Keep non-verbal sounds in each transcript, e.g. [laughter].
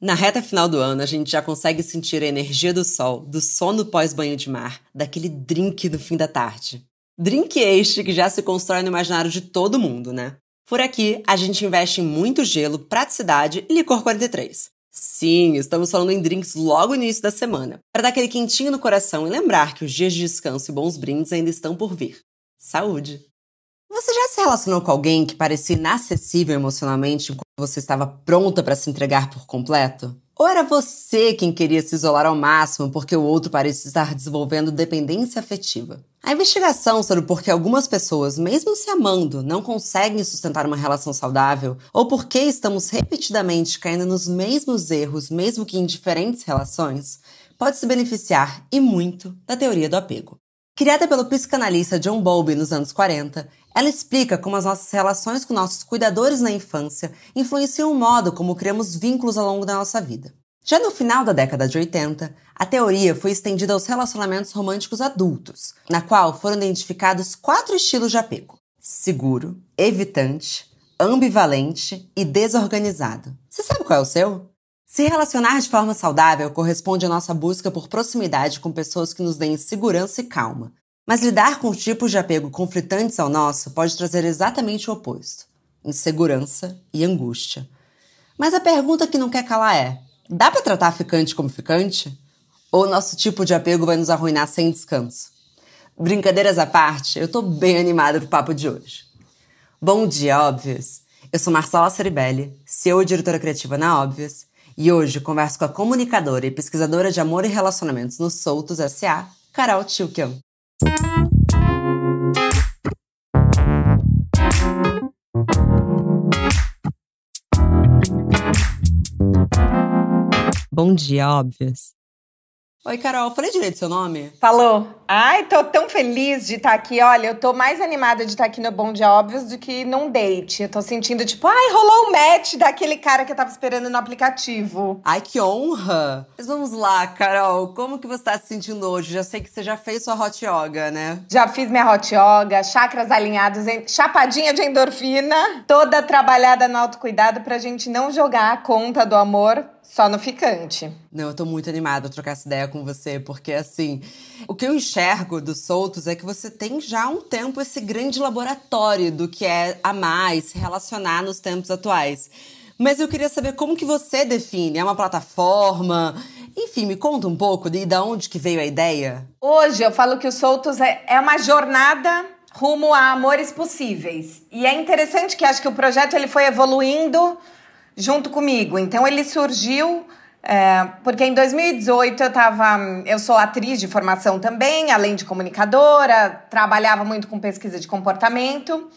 Na reta final do ano, a gente já consegue sentir a energia do sol, do sono pós-banho de mar, daquele drink do fim da tarde. Drink este que já se constrói no imaginário de todo mundo, né? Por aqui, a gente investe em muito gelo, praticidade e licor 43. Sim, estamos falando em drinks logo no início da semana, para dar aquele quentinho no coração e lembrar que os dias de descanso e bons brindes ainda estão por vir. Saúde! Você já se relacionou com alguém que parecia inacessível emocionalmente enquanto você estava pronta para se entregar por completo? Ou era você quem queria se isolar ao máximo porque o outro parecia estar desenvolvendo dependência afetiva? A investigação sobre por que algumas pessoas, mesmo se amando, não conseguem sustentar uma relação saudável, ou por que estamos repetidamente caindo nos mesmos erros, mesmo que em diferentes relações, pode se beneficiar e muito da teoria do apego. Criada pelo psicanalista John Bowlby nos anos 40, ela explica como as nossas relações com nossos cuidadores na infância influenciam o modo como criamos vínculos ao longo da nossa vida. Já no final da década de 80, a teoria foi estendida aos relacionamentos românticos adultos, na qual foram identificados quatro estilos de apego: seguro, evitante, ambivalente e desorganizado. Você sabe qual é o seu? Se relacionar de forma saudável corresponde à nossa busca por proximidade com pessoas que nos deem segurança e calma. Mas lidar com tipos de apego conflitantes ao nosso pode trazer exatamente o oposto: insegurança e angústia. Mas a pergunta que não quer calar é: dá para tratar ficante como ficante? Ou nosso tipo de apego vai nos arruinar sem descanso? Brincadeiras à parte, eu tô bem animada pro papo de hoje. Bom dia, óbvios! Eu sou Marcela Ceribelli, CEO e diretora criativa na Óbvias, e hoje converso com a comunicadora e pesquisadora de amor e relacionamentos no Soltos S.A., Carol Tilkian. Bom dia, óbvios. Oi, Carol, falei direito seu nome? Falou. Ai, tô tão feliz de estar tá aqui. Olha, eu tô mais animada de estar tá aqui no Bom Dia Óbvios do que num date. Eu tô sentindo, tipo, ai, rolou o um match daquele cara que eu tava esperando no aplicativo. Ai, que honra! Mas vamos lá, Carol, como que você tá se sentindo hoje? Já sei que você já fez sua hot yoga, né? Já fiz minha hot yoga, chakras alinhados, chapadinha de endorfina, toda trabalhada no autocuidado pra gente não jogar a conta do amor só no ficante. Não, eu tô muito animada a trocar essa ideia com você, porque assim, o que eu enxergo dos soltos é que você tem já há um tempo esse grande laboratório do que é amar e se relacionar nos tempos atuais. Mas eu queria saber como que você define, é uma plataforma? Enfim, me conta um pouco de, de onde que veio a ideia. Hoje eu falo que o Soltos é, é uma jornada rumo a amores possíveis. E é interessante que acho que o projeto ele foi evoluindo junto comigo. Então ele surgiu é, porque em 2018 eu tava. Eu sou atriz de formação também, além de comunicadora, trabalhava muito com pesquisa de comportamento.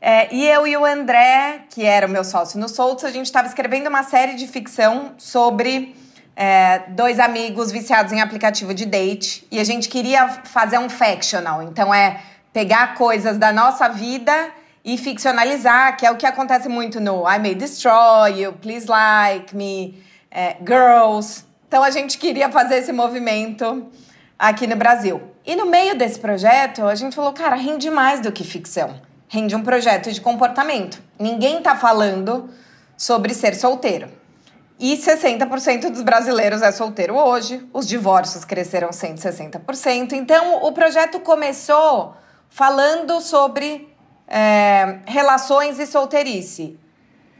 É, e eu e o André, que era o meu sócio no Soltos, a gente estava escrevendo uma série de ficção sobre é, dois amigos viciados em aplicativo de date. E a gente queria fazer um factional. Então é pegar coisas da nossa vida e ficcionalizar, que é o que acontece muito no I May Destroy You, Please Like Me, é, Girls. Então a gente queria fazer esse movimento aqui no Brasil. E no meio desse projeto, a gente falou, cara, rende mais do que ficção. Rende um projeto de comportamento. Ninguém tá falando sobre ser solteiro. E 60% dos brasileiros é solteiro hoje. Os divórcios cresceram 160%. Então, o projeto começou falando sobre é, relações e solteirice.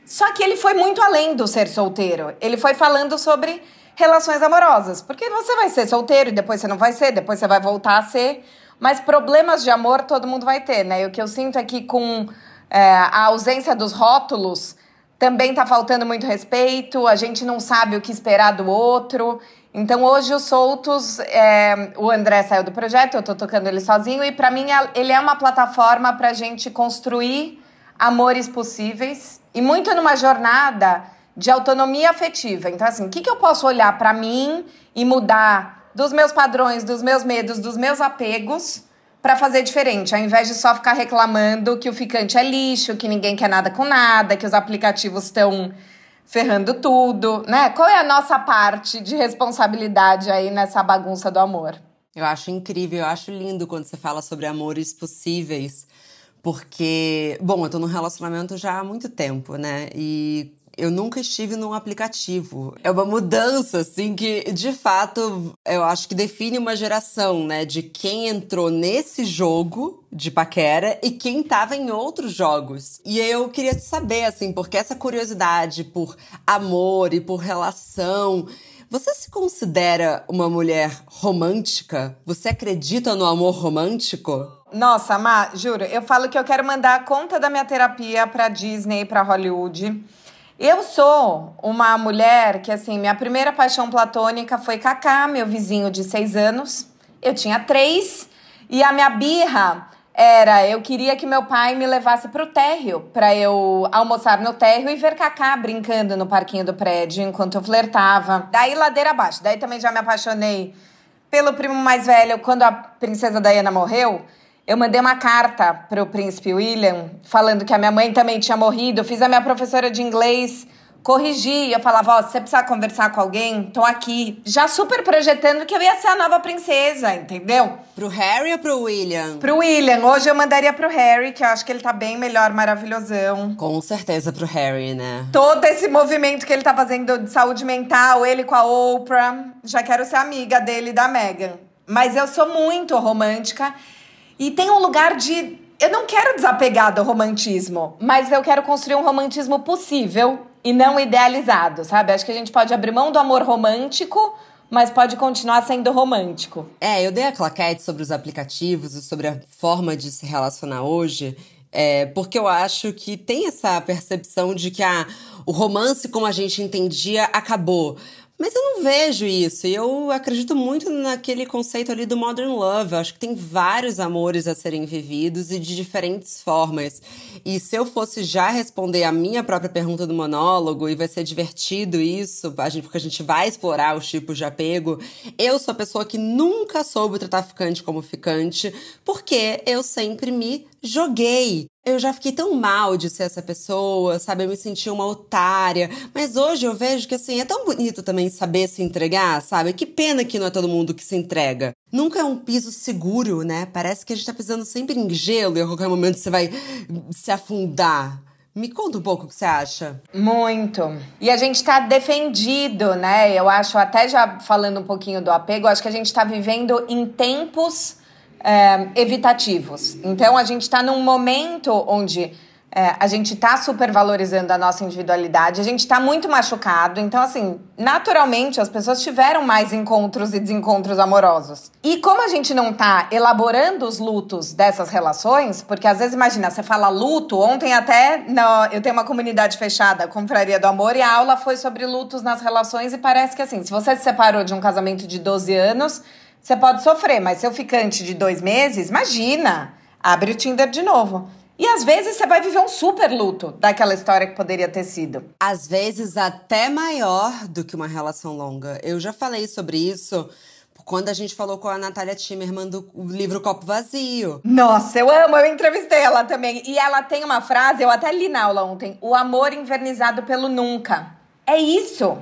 Só que ele foi muito além do ser solteiro. Ele foi falando sobre relações amorosas. Porque você vai ser solteiro e depois você não vai ser, depois você vai voltar a ser. Mas problemas de amor todo mundo vai ter, né? E o que eu sinto é que com é, a ausência dos rótulos também tá faltando muito respeito, a gente não sabe o que esperar do outro. Então hoje os Soltos, é, o André saiu do projeto, eu tô tocando ele sozinho e para mim ele é uma plataforma para gente construir amores possíveis e muito numa jornada de autonomia afetiva. Então assim, o que, que eu posso olhar para mim e mudar dos meus padrões, dos meus medos, dos meus apegos para fazer diferente, ao invés de só ficar reclamando que o ficante é lixo, que ninguém quer nada com nada, que os aplicativos estão ferrando tudo, né? Qual é a nossa parte de responsabilidade aí nessa bagunça do amor? Eu acho incrível, eu acho lindo quando você fala sobre amores possíveis, porque, bom, eu tô num relacionamento já há muito tempo, né? E Eu nunca estive num aplicativo. É uma mudança, assim, que de fato eu acho que define uma geração, né? De quem entrou nesse jogo de paquera e quem tava em outros jogos. E eu queria saber, assim, porque essa curiosidade por amor e por relação. Você se considera uma mulher romântica? Você acredita no amor romântico? Nossa, Má, juro, eu falo que eu quero mandar a conta da minha terapia pra Disney, pra Hollywood. Eu sou uma mulher que, assim, minha primeira paixão platônica foi Kaká, meu vizinho de seis anos. Eu tinha três. E a minha birra era eu queria que meu pai me levasse pro térreo para eu almoçar no térreo e ver Cacá brincando no parquinho do prédio enquanto eu flertava. Daí ladeira abaixo. Daí também já me apaixonei pelo primo mais velho quando a princesa Diana morreu. Eu mandei uma carta pro príncipe William falando que a minha mãe também tinha morrido. Eu fiz a minha professora de inglês corrigir. Eu falava, ó, se você precisar conversar com alguém, tô aqui. Já super projetando que eu ia ser a nova princesa, entendeu? Pro Harry ou pro William? Pro William. Hoje eu mandaria pro Harry, que eu acho que ele tá bem melhor, maravilhosão. Com certeza pro Harry, né? Todo esse movimento que ele tá fazendo de saúde mental, ele com a Oprah. Já quero ser amiga dele e da Meghan. Mas eu sou muito romântica. E tem um lugar de eu não quero desapegar do romantismo, mas eu quero construir um romantismo possível e não idealizado, sabe? Acho que a gente pode abrir mão do amor romântico, mas pode continuar sendo romântico. É, eu dei a claquete sobre os aplicativos e sobre a forma de se relacionar hoje. É, porque eu acho que tem essa percepção de que ah, o romance, como a gente entendia, acabou. Mas eu não vejo isso. E eu acredito muito naquele conceito ali do modern love. Eu acho que tem vários amores a serem vividos e de diferentes formas. E se eu fosse já responder a minha própria pergunta do monólogo, e vai ser divertido isso, porque a gente vai explorar os tipos de apego, eu sou a pessoa que nunca soube tratar ficante como ficante, porque eu sempre me joguei. Eu já fiquei tão mal de ser essa pessoa, sabe? Eu me senti uma otária. Mas hoje eu vejo que, assim, é tão bonito também saber se entregar, sabe? Que pena que não é todo mundo que se entrega. Nunca é um piso seguro, né? Parece que a gente tá pisando sempre em gelo e a qualquer momento você vai se afundar. Me conta um pouco o que você acha. Muito. E a gente tá defendido, né? Eu acho, até já falando um pouquinho do apego, acho que a gente tá vivendo em tempos é, evitativos. Então, a gente está num momento onde é, a gente está supervalorizando a nossa individualidade, a gente está muito machucado. Então, assim, naturalmente as pessoas tiveram mais encontros e desencontros amorosos. E como a gente não está elaborando os lutos dessas relações, porque às vezes, imagina, você fala luto, ontem até no, eu tenho uma comunidade fechada, Confraria do Amor, e a aula foi sobre lutos nas relações, e parece que assim, se você se separou de um casamento de 12 anos você pode sofrer, mas seu ficante de dois meses, imagina, abre o Tinder de novo. E às vezes você vai viver um super luto daquela história que poderia ter sido. Às vezes até maior do que uma relação longa. Eu já falei sobre isso quando a gente falou com a Natália Timmerman do livro Copo Vazio. Nossa, eu amo, eu entrevistei ela também. E ela tem uma frase, eu até li na aula ontem: o amor invernizado pelo nunca. É isso.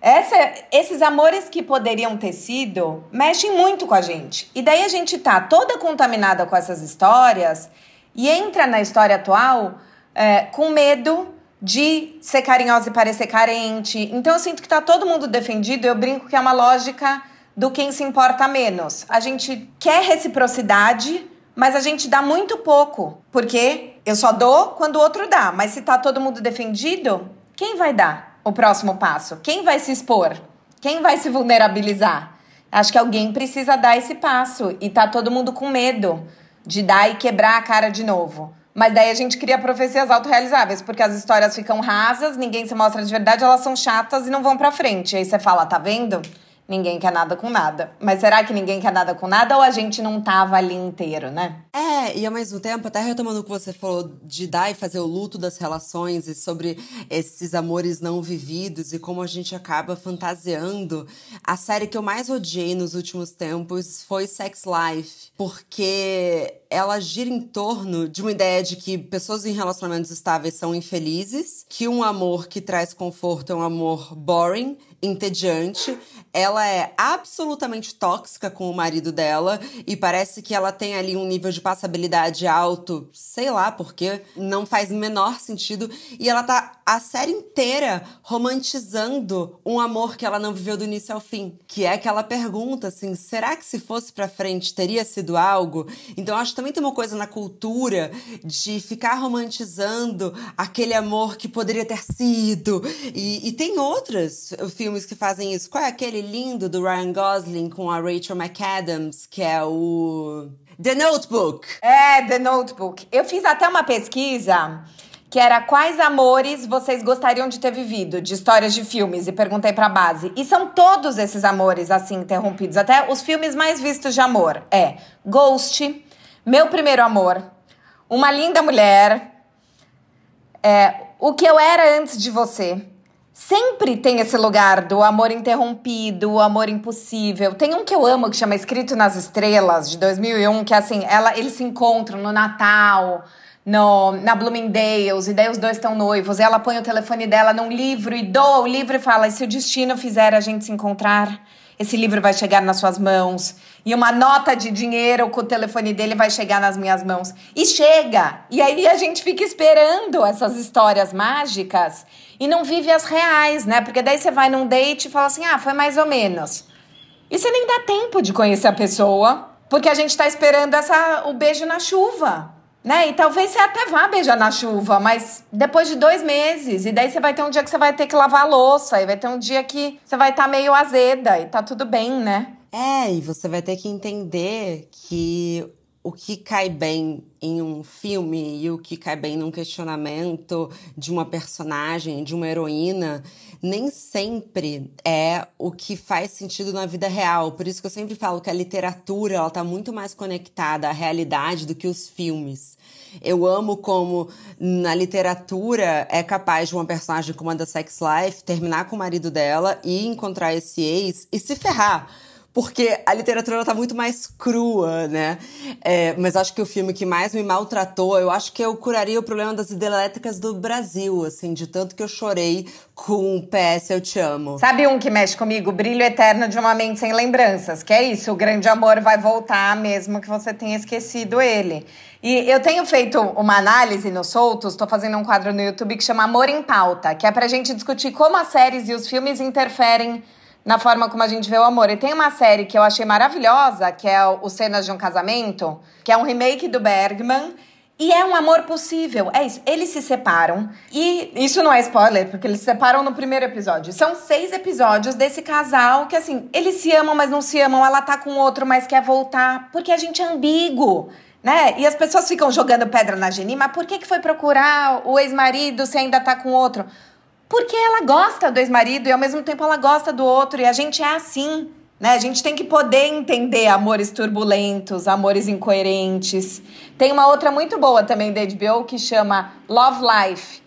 Essa, esses amores que poderiam ter sido mexem muito com a gente. E daí a gente tá toda contaminada com essas histórias e entra na história atual é, com medo de ser carinhosa e parecer carente. Então eu sinto que tá todo mundo defendido. Eu brinco que é uma lógica do quem se importa menos. A gente quer reciprocidade, mas a gente dá muito pouco. Porque eu só dou quando o outro dá. Mas se tá todo mundo defendido, quem vai dar? O próximo passo? Quem vai se expor? Quem vai se vulnerabilizar? Acho que alguém precisa dar esse passo e tá todo mundo com medo de dar e quebrar a cara de novo. Mas daí a gente cria profecias autorrealizáveis, porque as histórias ficam rasas, ninguém se mostra de verdade, elas são chatas e não vão pra frente. Aí você fala, tá vendo? Ninguém quer nada com nada. Mas será que ninguém quer nada com nada ou a gente não tava ali inteiro, né? É, e ao mesmo tempo, até retomando o que você falou de dar e fazer o luto das relações e sobre esses amores não vividos e como a gente acaba fantasiando, a série que eu mais odiei nos últimos tempos foi Sex Life, porque ela gira em torno de uma ideia de que pessoas em relacionamentos estáveis são infelizes, que um amor que traz conforto é um amor boring entediante. Ela é absolutamente tóxica com o marido dela e parece que ela tem ali um nível de passabilidade alto, sei lá porque, não faz o menor sentido. E ela tá a série inteira romantizando um amor que ela não viveu do início ao fim. Que é aquela pergunta assim: será que se fosse pra frente teria sido algo? Então acho que também tem uma coisa na cultura de ficar romantizando aquele amor que poderia ter sido. E, e tem outros filmes que fazem isso. Qual é aquele lindo do Ryan Gosling com a Rachel McAdams, que é o. The Notebook. É, The Notebook. Eu fiz até uma pesquisa que era quais amores vocês gostariam de ter vivido, de histórias de filmes, e perguntei pra base. E são todos esses amores assim interrompidos, até os filmes mais vistos de amor. É Ghost, Meu Primeiro Amor, Uma Linda Mulher, é, O que eu era antes de você. Sempre tem esse lugar do amor interrompido, o amor impossível. Tem um que eu amo que chama Escrito nas Estrelas, de 2001, que é assim, ela, eles se encontram no Natal, no, na Bloomingdale's, e daí os dois estão noivos, e ela põe o telefone dela num livro e doa o livro e fala: e se o destino fizer a gente se encontrar? Esse livro vai chegar nas suas mãos. E uma nota de dinheiro com o telefone dele vai chegar nas minhas mãos. E chega! E aí a gente fica esperando essas histórias mágicas e não vive as reais, né? Porque daí você vai num date e fala assim: ah, foi mais ou menos. E você nem dá tempo de conhecer a pessoa, porque a gente tá esperando essa, o beijo na chuva. Né? E talvez você até vá beijar na chuva, mas depois de dois meses. E daí você vai ter um dia que você vai ter que lavar a louça. E vai ter um dia que você vai estar tá meio azeda. E tá tudo bem, né? É, e você vai ter que entender que o que cai bem em um filme e o que cai bem num questionamento de uma personagem, de uma heroína, nem sempre é o que faz sentido na vida real. Por isso que eu sempre falo que a literatura ela tá muito mais conectada à realidade do que os filmes. Eu amo como na literatura é capaz de uma personagem como a da Sex Life terminar com o marido dela e encontrar esse ex e se ferrar porque a literatura tá muito mais crua, né? É, mas acho que o filme que mais me maltratou, eu acho que eu curaria o problema das hidrelétricas do Brasil, assim, de tanto que eu chorei com PS Eu Te Amo. Sabe um que mexe comigo? Brilho Eterno de uma Mente Sem Lembranças, que é isso, o grande amor vai voltar mesmo que você tenha esquecido ele. E eu tenho feito uma análise no Soltos, estou fazendo um quadro no YouTube que chama Amor em Pauta, que é pra gente discutir como as séries e os filmes interferem na forma como a gente vê o amor. E tem uma série que eu achei maravilhosa, que é o Cenas de um Casamento, que é um remake do Bergman. E é um amor possível. É isso. Eles se separam. E isso não é spoiler, porque eles se separam no primeiro episódio. São seis episódios desse casal que, assim, eles se amam, mas não se amam. Ela tá com outro, mas quer voltar. Porque a gente é ambíguo. Né? E as pessoas ficam jogando pedra na Geni, mas por que, que foi procurar o ex-marido se ainda tá com outro? Porque ela gosta do ex-marido e ao mesmo tempo ela gosta do outro. E a gente é assim. Né? A gente tem que poder entender amores turbulentos, amores incoerentes. Tem uma outra muito boa também da HBO que chama Love Life,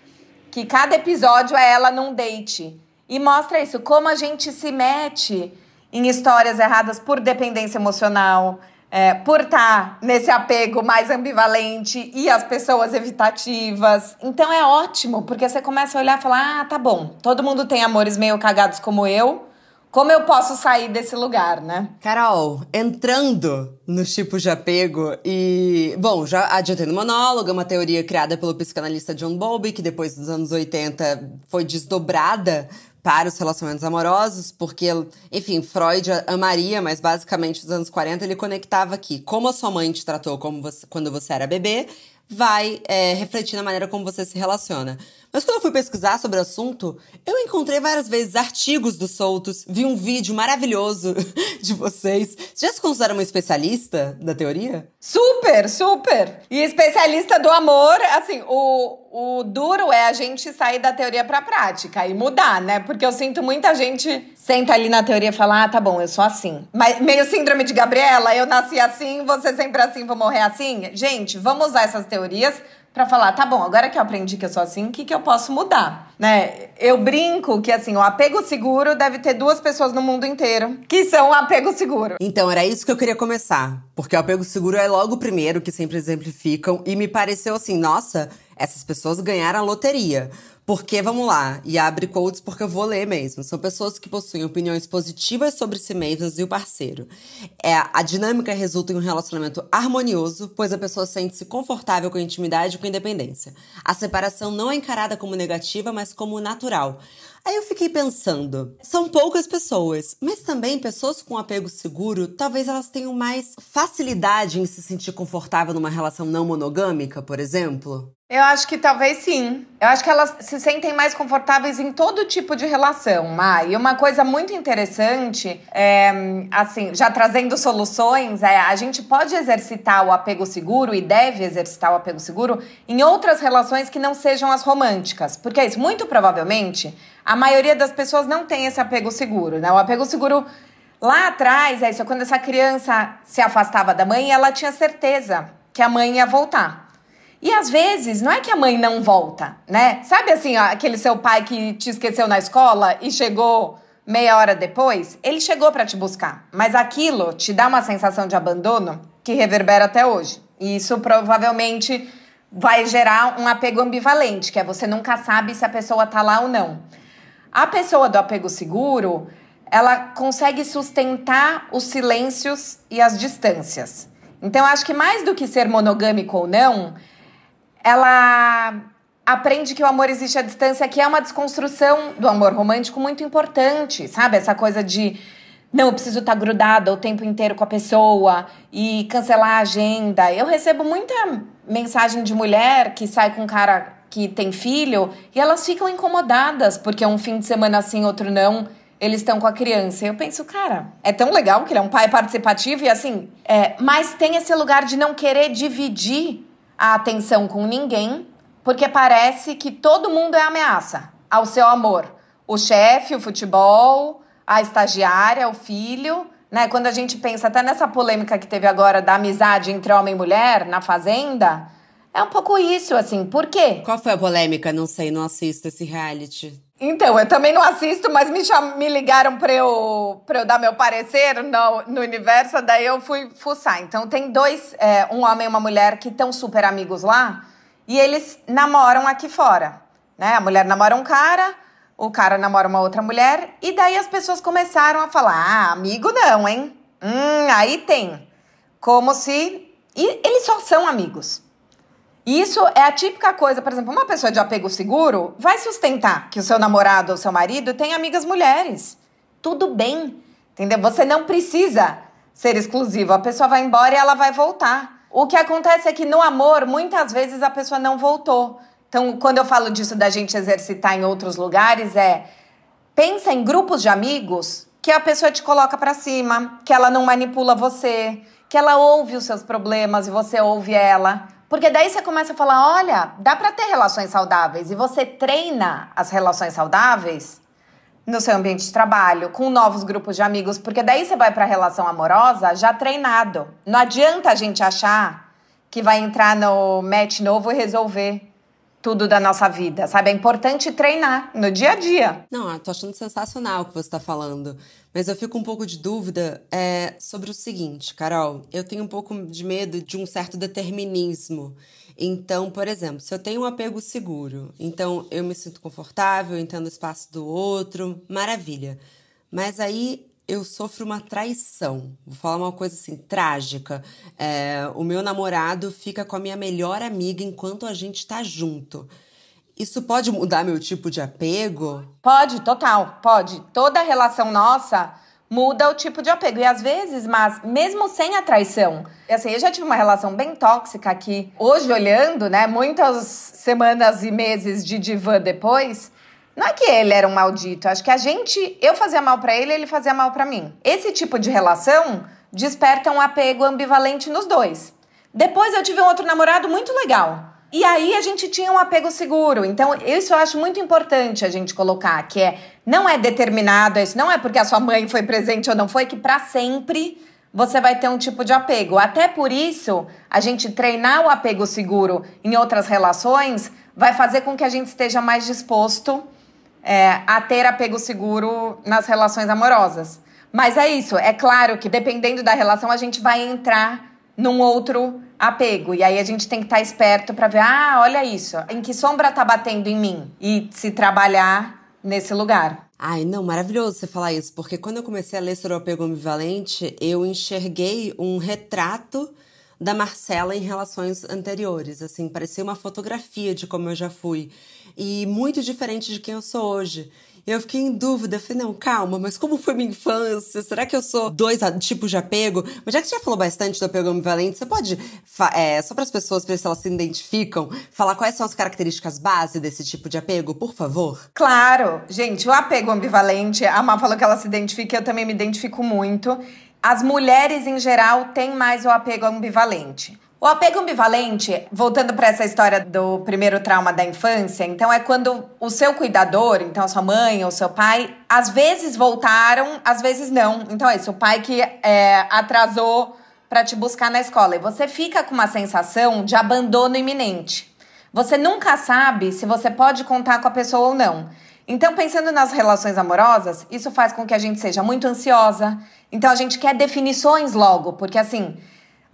que cada episódio é ela num date. E mostra isso, como a gente se mete em histórias erradas por dependência emocional, é, por estar tá nesse apego mais ambivalente e as pessoas evitativas. Então é ótimo, porque você começa a olhar e falar: ah, tá bom, todo mundo tem amores meio cagados como eu. Como eu posso sair desse lugar, né? Carol, entrando nos tipos de apego e. Bom, já adiantei no monólogo, é uma teoria criada pelo psicanalista John Bowlby, que depois dos anos 80 foi desdobrada para os relacionamentos amorosos, porque, enfim, Freud amaria, mas basicamente nos anos 40 ele conectava aqui como a sua mãe te tratou você, quando você era bebê, vai é, refletir na maneira como você se relaciona. Mas quando eu fui pesquisar sobre o assunto, eu encontrei várias vezes artigos dos soltos, vi um vídeo maravilhoso [laughs] de vocês. Você já se considera uma especialista da teoria? Super, super! E especialista do amor, assim, o, o duro é a gente sair da teoria pra prática e mudar, né? Porque eu sinto muita gente senta ali na teoria e fala: ah, tá bom, eu sou assim. Mas meio síndrome de Gabriela, eu nasci assim, você sempre assim, vou morrer assim. Gente, vamos usar essas teorias para falar, tá bom, agora que eu aprendi que eu sou assim, o que, que eu posso mudar? Né? Eu brinco que assim, o apego seguro deve ter duas pessoas no mundo inteiro que são apego seguro. Então, era isso que eu queria começar. Porque o apego seguro é logo o primeiro que sempre exemplificam. E me pareceu assim, nossa, essas pessoas ganharam a loteria. Porque, vamos lá, e abre quotes porque eu vou ler mesmo. São pessoas que possuem opiniões positivas sobre si mesmas e o parceiro. É, a dinâmica resulta em um relacionamento harmonioso, pois a pessoa sente-se confortável com a intimidade e com a independência. A separação não é encarada como negativa, mas como natural. Aí eu fiquei pensando, são poucas pessoas, mas também pessoas com apego seguro, talvez elas tenham mais facilidade em se sentir confortável numa relação não monogâmica, por exemplo? Eu acho que talvez sim. Eu acho que elas se sentem mais confortáveis em todo tipo de relação, Mai. E uma coisa muito interessante, é, assim, já trazendo soluções, é a gente pode exercitar o apego seguro e deve exercitar o apego seguro em outras relações que não sejam as românticas. Porque é isso, muito provavelmente, a maioria das pessoas não tem esse apego seguro, né? O apego seguro lá atrás, é isso, quando essa criança se afastava da mãe, ela tinha certeza que a mãe ia voltar. E às vezes, não é que a mãe não volta, né? Sabe assim, ó, aquele seu pai que te esqueceu na escola e chegou meia hora depois? Ele chegou para te buscar, mas aquilo te dá uma sensação de abandono que reverbera até hoje. E isso provavelmente vai gerar um apego ambivalente, que é você nunca sabe se a pessoa tá lá ou não. A pessoa do apego seguro, ela consegue sustentar os silêncios e as distâncias. Então, acho que mais do que ser monogâmico ou não, ela aprende que o amor existe à distância, que é uma desconstrução do amor romântico muito importante, sabe? Essa coisa de não, eu preciso estar grudada o tempo inteiro com a pessoa e cancelar a agenda. Eu recebo muita mensagem de mulher que sai com cara que tem filho e elas ficam incomodadas porque um fim de semana assim, outro não, eles estão com a criança. Eu penso, cara, é tão legal que ele é um pai participativo e assim, é, mas tem esse lugar de não querer dividir a atenção com ninguém, porque parece que todo mundo é ameaça ao seu amor. O chefe, o futebol, a estagiária, o filho, né? Quando a gente pensa até nessa polêmica que teve agora da amizade entre homem e mulher na fazenda, é um pouco isso, assim. Por quê? Qual foi a polêmica? Não sei, não assisto esse reality. Então, eu também não assisto, mas me, cham... me ligaram pra eu, pra eu dar meu parecer no, no universo, daí eu fui fuçar. Então, tem dois, é, um homem e uma mulher que estão super amigos lá, e eles namoram aqui fora. Né? A mulher namora um cara, o cara namora uma outra mulher, e daí as pessoas começaram a falar: ah, amigo não, hein? Hum, aí tem. Como se. E eles só são amigos. Isso é a típica coisa, por exemplo, uma pessoa de apego seguro vai sustentar que o seu namorado ou seu marido tem amigas mulheres. Tudo bem, entendeu? Você não precisa ser exclusivo. A pessoa vai embora e ela vai voltar. O que acontece é que no amor, muitas vezes a pessoa não voltou. Então, quando eu falo disso da gente exercitar em outros lugares, é pensa em grupos de amigos que a pessoa te coloca para cima, que ela não manipula você, que ela ouve os seus problemas e você ouve ela. Porque daí você começa a falar: olha, dá para ter relações saudáveis. E você treina as relações saudáveis no seu ambiente de trabalho, com novos grupos de amigos. Porque daí você vai para a relação amorosa já treinado. Não adianta a gente achar que vai entrar no match novo e resolver tudo da nossa vida, sabe? É importante treinar no dia a dia. Não, eu tô achando sensacional o que você tá falando. Mas eu fico um pouco de dúvida é, sobre o seguinte, Carol. Eu tenho um pouco de medo de um certo determinismo. Então, por exemplo, se eu tenho um apego seguro, então eu me sinto confortável, entendo o espaço do outro, maravilha. Mas aí eu sofro uma traição. Vou falar uma coisa assim, trágica. É, o meu namorado fica com a minha melhor amiga enquanto a gente tá junto. Isso pode mudar meu tipo de apego? Pode, total, pode. Toda relação nossa muda o tipo de apego. E às vezes, mas mesmo sem a traição. Assim, eu já tive uma relação bem tóxica que, hoje olhando, né, muitas semanas e meses de divã depois, não é que ele era um maldito, acho que a gente, eu fazia mal para ele, ele fazia mal para mim. Esse tipo de relação desperta um apego ambivalente nos dois. Depois eu tive um outro namorado muito legal. E aí a gente tinha um apego seguro. Então, isso eu acho muito importante a gente colocar, que é não é determinado, isso não é porque a sua mãe foi presente ou não foi que para sempre você vai ter um tipo de apego. Até por isso, a gente treinar o apego seguro em outras relações vai fazer com que a gente esteja mais disposto é, a ter apego seguro nas relações amorosas. Mas é isso, é claro que dependendo da relação, a gente vai entrar num outro apego. E aí a gente tem que estar tá esperto para ver, ah, olha isso, em que sombra tá batendo em mim? E se trabalhar nesse lugar. Ai, não, maravilhoso você falar isso, porque quando eu comecei a ler sobre o apego ambivalente, eu enxerguei um retrato da Marcela em relações anteriores, assim, parecia uma fotografia de como eu já fui e muito diferente de quem eu sou hoje. Eu fiquei em dúvida, falei, não, calma, mas como foi minha infância? Será que eu sou dois tipos de apego? Mas já que você já falou bastante do apego ambivalente, você pode, é, só para as pessoas, ver se elas se identificam, falar quais são as características base desse tipo de apego, por favor? Claro! Gente, o apego ambivalente, a Má falou que ela se identifica, eu também me identifico muito. As mulheres, em geral, têm mais o apego ambivalente. O apego ambivalente, voltando para essa história do primeiro trauma da infância, então é quando o seu cuidador, então a sua mãe ou seu pai, às vezes voltaram, às vezes não. Então é isso, o pai que é, atrasou para te buscar na escola e você fica com uma sensação de abandono iminente. Você nunca sabe se você pode contar com a pessoa ou não. Então, pensando nas relações amorosas, isso faz com que a gente seja muito ansiosa. Então, a gente quer definições logo, porque assim,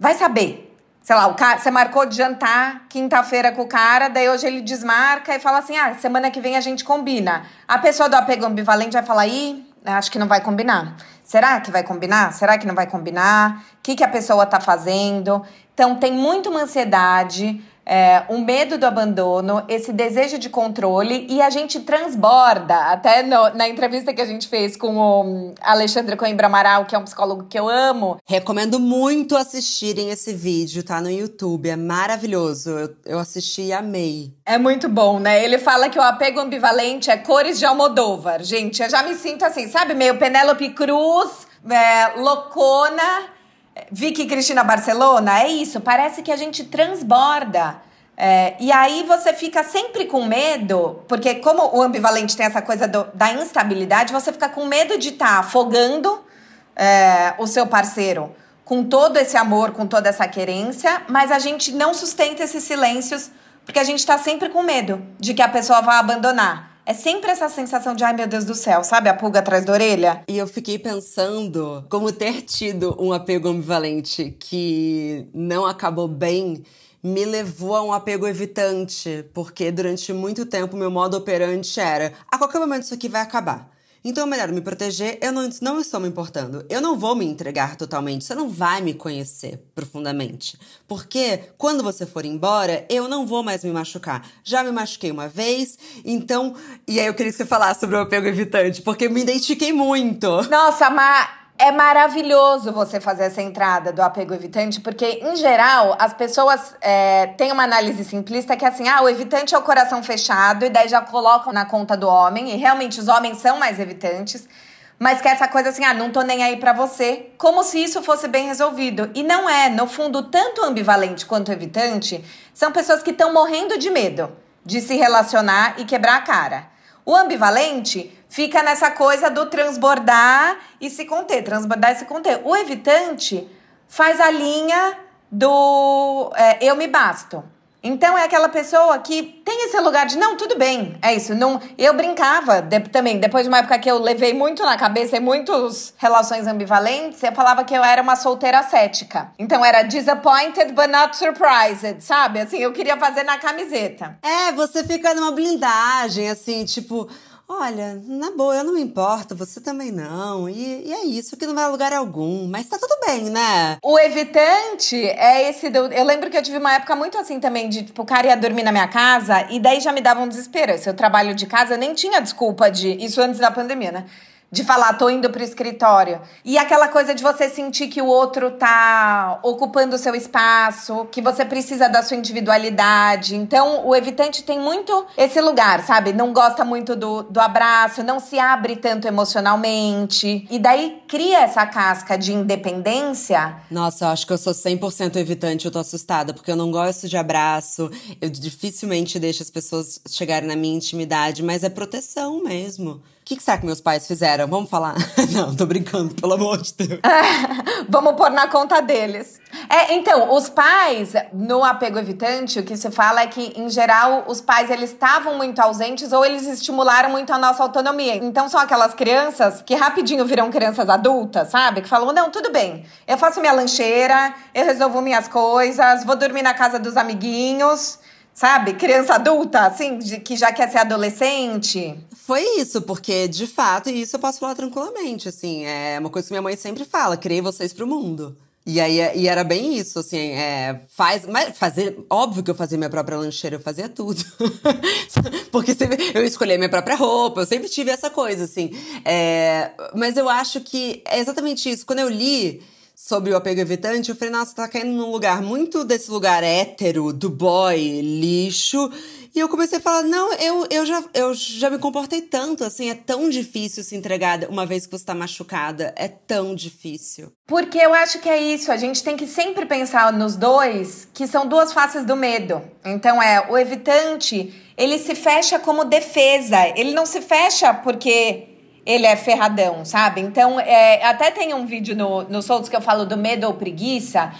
vai saber, sei lá, o cara, você marcou de jantar quinta-feira com o cara, daí hoje ele desmarca e fala assim: ah, semana que vem a gente combina. A pessoa do apego ambivalente vai falar: ih, acho que não vai combinar. Será que vai combinar? Será que não vai combinar? O que, que a pessoa tá fazendo? Então, tem muito uma ansiedade é, um medo do abandono, esse desejo de controle e a gente transborda, até no, na entrevista que a gente fez com o Alexandre Coimbra Amaral, que é um psicólogo que eu amo. Recomendo muito assistirem esse vídeo, tá no YouTube, é maravilhoso. Eu, eu assisti e amei. É muito bom, né? Ele fala que o apego ambivalente é cores de Almodóvar. Gente, eu já me sinto assim, sabe? Meio Penélope Cruz, é, loucona Vicky Cristina Barcelona, é isso, parece que a gente transborda. É, e aí você fica sempre com medo, porque como o ambivalente tem essa coisa do, da instabilidade, você fica com medo de estar tá afogando é, o seu parceiro com todo esse amor, com toda essa querência, mas a gente não sustenta esses silêncios porque a gente está sempre com medo de que a pessoa vá abandonar. É sempre essa sensação de, ai meu Deus do céu, sabe? A pulga atrás da orelha. E eu fiquei pensando como ter tido um apego ambivalente que não acabou bem me levou a um apego evitante, porque durante muito tempo meu modo operante era: a qualquer momento isso aqui vai acabar. Então é melhor me proteger, eu não, não estou me importando. Eu não vou me entregar totalmente, você não vai me conhecer profundamente. Porque quando você for embora, eu não vou mais me machucar. Já me machuquei uma vez, então. E aí eu queria que você falasse sobre o apego evitante, porque eu me identifiquei muito. Nossa, mas é maravilhoso você fazer essa entrada do apego evitante, porque, em geral, as pessoas é, têm uma análise simplista que é assim: ah, o evitante é o coração fechado, e daí já colocam na conta do homem, e realmente os homens são mais evitantes, mas que é essa coisa assim: ah, não tô nem aí para você, como se isso fosse bem resolvido. E não é. No fundo, tanto ambivalente quanto evitante são pessoas que estão morrendo de medo de se relacionar e quebrar a cara. O ambivalente fica nessa coisa do transbordar e se conter, transbordar e se conter. O evitante faz a linha do é, eu me basto. Então é aquela pessoa que tem esse lugar de não, tudo bem, é isso. Não, eu brincava de, também, depois de uma época que eu levei muito na cabeça e muitas relações ambivalentes, eu falava que eu era uma solteira cética. Então era disappointed but not surprised, sabe? Assim, eu queria fazer na camiseta. É, você fica numa blindagem, assim, tipo, Olha, na boa, eu não me importo, você também não. E, e, é isso, que não vai a lugar algum. Mas tá tudo bem, né? O evitante é esse. Do, eu lembro que eu tive uma época muito assim também, de tipo, o cara ia dormir na minha casa e daí já me dava um desespero. Se eu trabalho de casa, eu nem tinha desculpa de. Isso antes da pandemia, né? De falar, tô indo pro escritório. E aquela coisa de você sentir que o outro tá ocupando o seu espaço, que você precisa da sua individualidade. Então, o evitante tem muito esse lugar, sabe? Não gosta muito do, do abraço, não se abre tanto emocionalmente. E daí cria essa casca de independência. Nossa, eu acho que eu sou 100% evitante, eu tô assustada, porque eu não gosto de abraço, eu dificilmente deixo as pessoas chegarem na minha intimidade, mas é proteção mesmo que, que será que meus pais fizeram? Vamos falar? [laughs] Não, tô brincando, pelo amor de Deus. [laughs] Vamos pôr na conta deles. É, então, os pais, no apego evitante, o que se fala é que, em geral, os pais eles estavam muito ausentes ou eles estimularam muito a nossa autonomia. Então, são aquelas crianças que rapidinho viram crianças adultas, sabe? Que falam: não, tudo bem, eu faço minha lancheira, eu resolvo minhas coisas, vou dormir na casa dos amiguinhos sabe? Criança adulta, assim, de, que já quer ser adolescente. Foi isso, porque de fato, e isso eu posso falar tranquilamente, assim, é uma coisa que minha mãe sempre fala: criei vocês pro mundo. E aí e era bem isso, assim, é, faz, mas fazer, óbvio que eu fazia minha própria lancheira, eu fazia tudo. [laughs] Porque sempre, eu escolhia minha própria roupa, eu sempre tive essa coisa, assim. É, mas eu acho que é exatamente isso. Quando eu li, sobre o apego evitante, falei, nossa, tá caindo num lugar muito desse lugar hétero, do boy, lixo. E eu comecei a falar, não, eu, eu, já, eu já me comportei tanto, assim, é tão difícil se entregar uma vez que você tá machucada. É tão difícil. Porque eu acho que é isso, a gente tem que sempre pensar nos dois, que são duas faces do medo. Então é, o evitante, ele se fecha como defesa, ele não se fecha porque ele é ferradão, sabe? Então, é, até tem um vídeo no, no Soltos que eu falo do medo ou preguiça.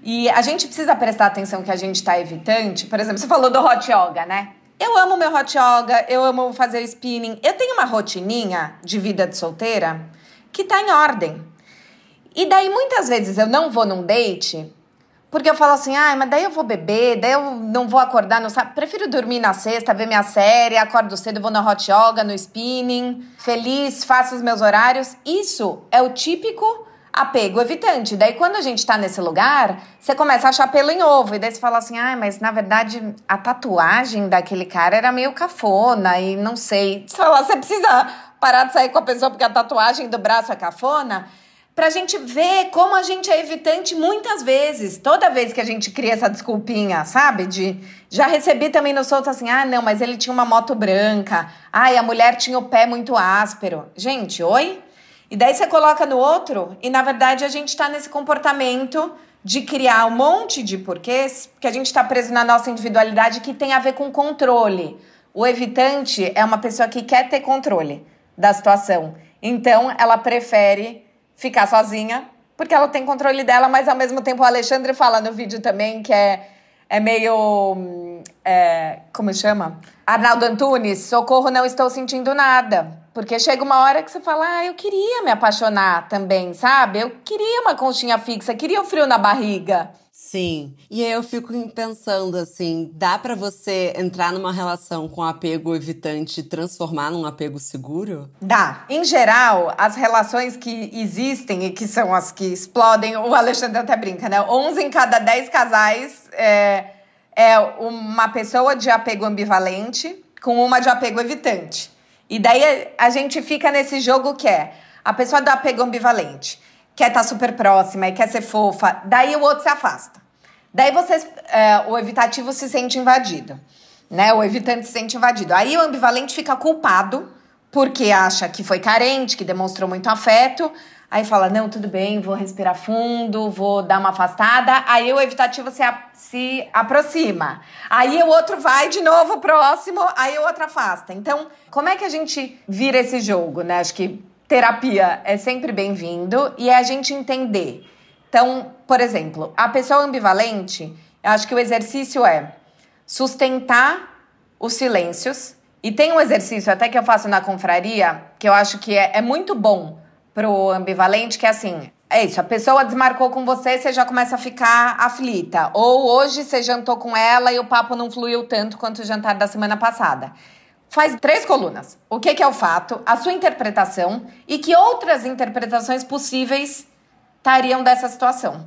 E a gente precisa prestar atenção que a gente está evitante. Por exemplo, você falou do hot yoga, né? Eu amo meu hot yoga, eu amo fazer spinning. Eu tenho uma rotininha de vida de solteira que tá em ordem. E daí, muitas vezes, eu não vou num date porque eu falo assim, ah, mas daí eu vou beber, daí eu não vou acordar no sábado. Prefiro dormir na sexta, ver minha série, acordo cedo, vou no hot yoga, no spinning, feliz, faço os meus horários. Isso é o típico apego evitante. Daí, quando a gente tá nesse lugar, você começa a achar pelo em ovo. E daí você fala assim, ah, mas na verdade a tatuagem daquele cara era meio cafona e não sei. Você fala, você precisa parar de sair com a pessoa porque a tatuagem do braço é cafona para a gente ver como a gente é evitante muitas vezes. Toda vez que a gente cria essa desculpinha, sabe? De já recebi também no solto assim: ah, não, mas ele tinha uma moto branca. Ai, a mulher tinha o pé muito áspero. Gente, oi? E daí você coloca no outro, e na verdade a gente está nesse comportamento de criar um monte de porquês, que a gente está preso na nossa individualidade que tem a ver com controle. O evitante é uma pessoa que quer ter controle da situação. Então, ela prefere ficar sozinha, porque ela tem controle dela, mas ao mesmo tempo o Alexandre fala no vídeo também que é, é meio. É, como chama? Arnaldo Antunes, socorro, não estou sentindo nada. Porque chega uma hora que você fala, ah, eu queria me apaixonar também, sabe? Eu queria uma conchinha fixa, queria o um frio na barriga. Sim. E aí eu fico pensando assim, dá para você entrar numa relação com apego evitante e transformar num apego seguro? Dá. Em geral, as relações que existem e que são as que explodem, o Alexandre até brinca, né? 11 em cada 10 casais é, é uma pessoa de apego ambivalente com uma de apego evitante. E daí a gente fica nesse jogo que é a pessoa do apego ambivalente quer estar tá super próxima e quer ser fofa, daí o outro se afasta. Daí você, é, o evitativo se sente invadido, né? O evitante se sente invadido. Aí o ambivalente fica culpado porque acha que foi carente, que demonstrou muito afeto. Aí fala: não, tudo bem, vou respirar fundo, vou dar uma afastada. Aí o evitativo se, a, se aproxima. Aí o outro vai de novo próximo, aí o outro afasta. Então, como é que a gente vira esse jogo, né? Acho que terapia é sempre bem-vindo e é a gente entender. Então, por exemplo, a pessoa ambivalente, eu acho que o exercício é sustentar os silêncios. E tem um exercício até que eu faço na confraria, que eu acho que é, é muito bom pro ambivalente, que é assim: é isso, a pessoa desmarcou com você, você já começa a ficar aflita. Ou hoje você jantou com ela e o papo não fluiu tanto quanto o jantar da semana passada faz três colunas. O que, que, é o fato, a sua interpretação e que outras interpretações possíveis estariam dessa situação.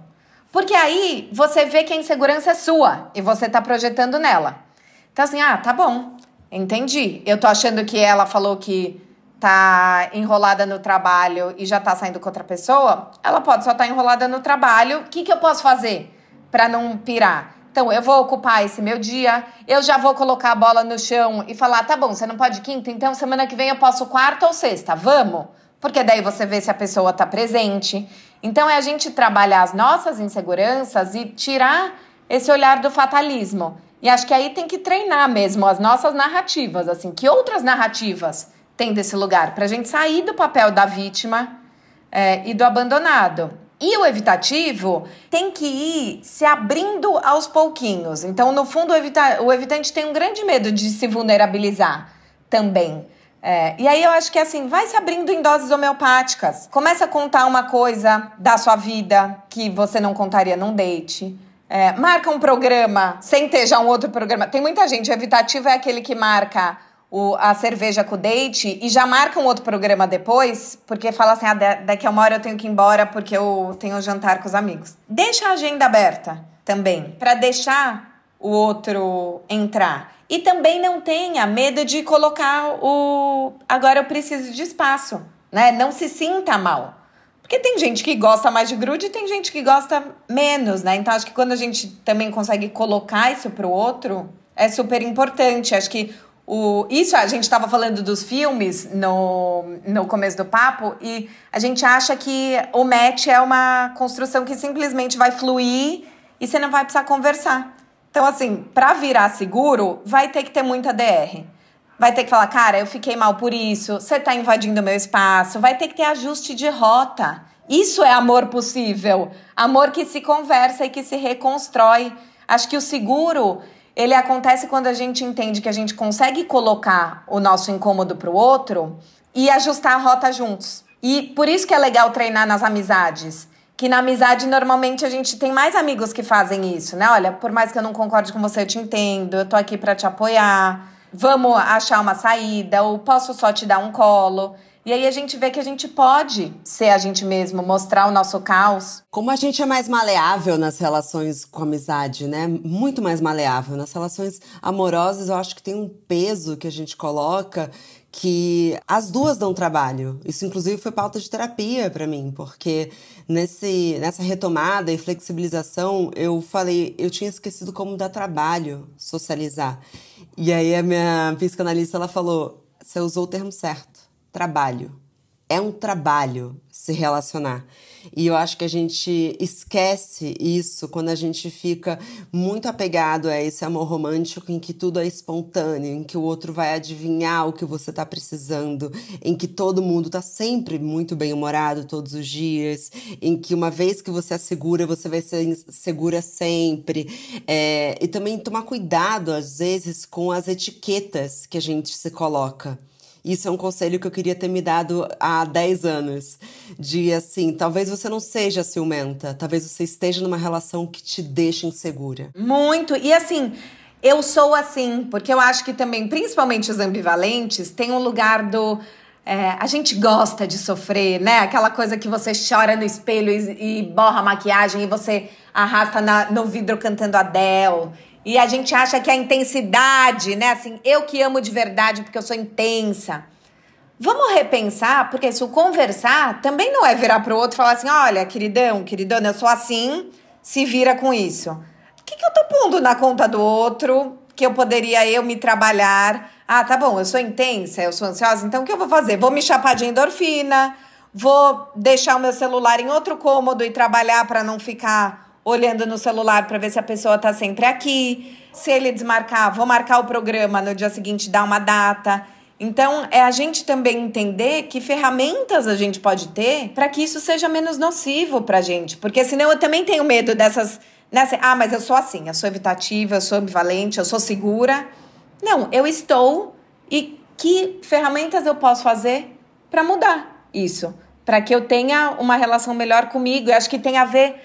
Porque aí você vê que a insegurança é sua e você está projetando nela. Então, assim, ah, tá bom, entendi. Eu tô achando que ela falou que tá enrolada no trabalho e já tá saindo com outra pessoa. Ela pode só estar tá enrolada no trabalho. O que, que eu posso fazer para não pirar? Então, eu vou ocupar esse meu dia, eu já vou colocar a bola no chão e falar: tá bom, você não pode quinta, então semana que vem eu posso quarta ou sexta, vamos? Porque daí você vê se a pessoa tá presente. Então, é a gente trabalhar as nossas inseguranças e tirar esse olhar do fatalismo. E acho que aí tem que treinar mesmo as nossas narrativas, assim, que outras narrativas tendo esse lugar, para a gente sair do papel da vítima é, e do abandonado. E o evitativo tem que ir se abrindo aos pouquinhos. Então, no fundo, o, evita o evitante tem um grande medo de se vulnerabilizar também. É, e aí eu acho que assim, vai se abrindo em doses homeopáticas. Começa a contar uma coisa da sua vida que você não contaria num date. É, marca um programa sem ter já um outro programa. Tem muita gente, o evitativo é aquele que marca o, a cerveja com o date e já marca um outro programa depois, porque fala assim: ah, daqui a uma hora eu tenho que ir embora porque eu tenho um jantar com os amigos. Deixa a agenda aberta também, para deixar o outro entrar. E também não tenha medo de colocar o agora eu preciso de espaço, né? Não se sinta mal. Porque tem gente que gosta mais de grude e tem gente que gosta menos, né? Então acho que quando a gente também consegue colocar isso pro outro, é super importante. Acho que o, isso a gente estava falando dos filmes no, no começo do papo e a gente acha que o match é uma construção que simplesmente vai fluir e você não vai precisar conversar. Então, assim, para virar seguro, vai ter que ter muita DR. Vai ter que falar, cara, eu fiquei mal por isso, você tá invadindo meu espaço, vai ter que ter ajuste de rota. Isso é amor possível. Amor que se conversa e que se reconstrói. Acho que o seguro, ele acontece quando a gente entende que a gente consegue colocar o nosso incômodo pro outro e ajustar a rota juntos. E por isso que é legal treinar nas amizades que na amizade normalmente a gente tem mais amigos que fazem isso, né? Olha, por mais que eu não concorde com você, eu te entendo, eu tô aqui para te apoiar. Vamos achar uma saída, ou posso só te dar um colo. E aí a gente vê que a gente pode ser a gente mesmo, mostrar o nosso caos. Como a gente é mais maleável nas relações com amizade, né? Muito mais maleável. Nas relações amorosas, eu acho que tem um peso que a gente coloca que as duas dão trabalho. Isso, inclusive, foi pauta de terapia para mim, porque nesse, nessa retomada e flexibilização, eu falei, eu tinha esquecido como dá trabalho socializar. E aí a minha psicanalista ela falou: você usou o termo certo, trabalho. É um trabalho se relacionar. E eu acho que a gente esquece isso quando a gente fica muito apegado a esse amor romântico em que tudo é espontâneo, em que o outro vai adivinhar o que você tá precisando, em que todo mundo tá sempre muito bem-humorado todos os dias, em que uma vez que você assegura, você vai ser segura sempre. É, e também tomar cuidado, às vezes, com as etiquetas que a gente se coloca. Isso é um conselho que eu queria ter me dado há 10 anos. De assim, talvez você não seja ciumenta, talvez você esteja numa relação que te deixa insegura. Muito. E assim, eu sou assim, porque eu acho que também, principalmente os ambivalentes, tem um lugar do. É, a gente gosta de sofrer, né? Aquela coisa que você chora no espelho e, e borra a maquiagem e você arrasta na, no vidro cantando Adele. E a gente acha que a intensidade, né? Assim, eu que amo de verdade porque eu sou intensa. Vamos repensar, porque se o conversar também não é virar pro outro e falar assim: olha, queridão, queridona, eu sou assim, se vira com isso. O que, que eu tô pondo na conta do outro que eu poderia eu me trabalhar? Ah, tá bom, eu sou intensa, eu sou ansiosa, então o que eu vou fazer? Vou me chapar de endorfina, vou deixar o meu celular em outro cômodo e trabalhar para não ficar olhando no celular para ver se a pessoa tá sempre aqui. Se ele desmarcar, vou marcar o programa no dia seguinte, dar uma data. Então, é a gente também entender que ferramentas a gente pode ter para que isso seja menos nocivo para a gente. Porque senão eu também tenho medo dessas. Nessa, ah, mas eu sou assim, eu sou evitativa, eu sou ambivalente, eu sou segura. Não, eu estou. E que ferramentas eu posso fazer para mudar isso? Para que eu tenha uma relação melhor comigo. Eu acho que tem a ver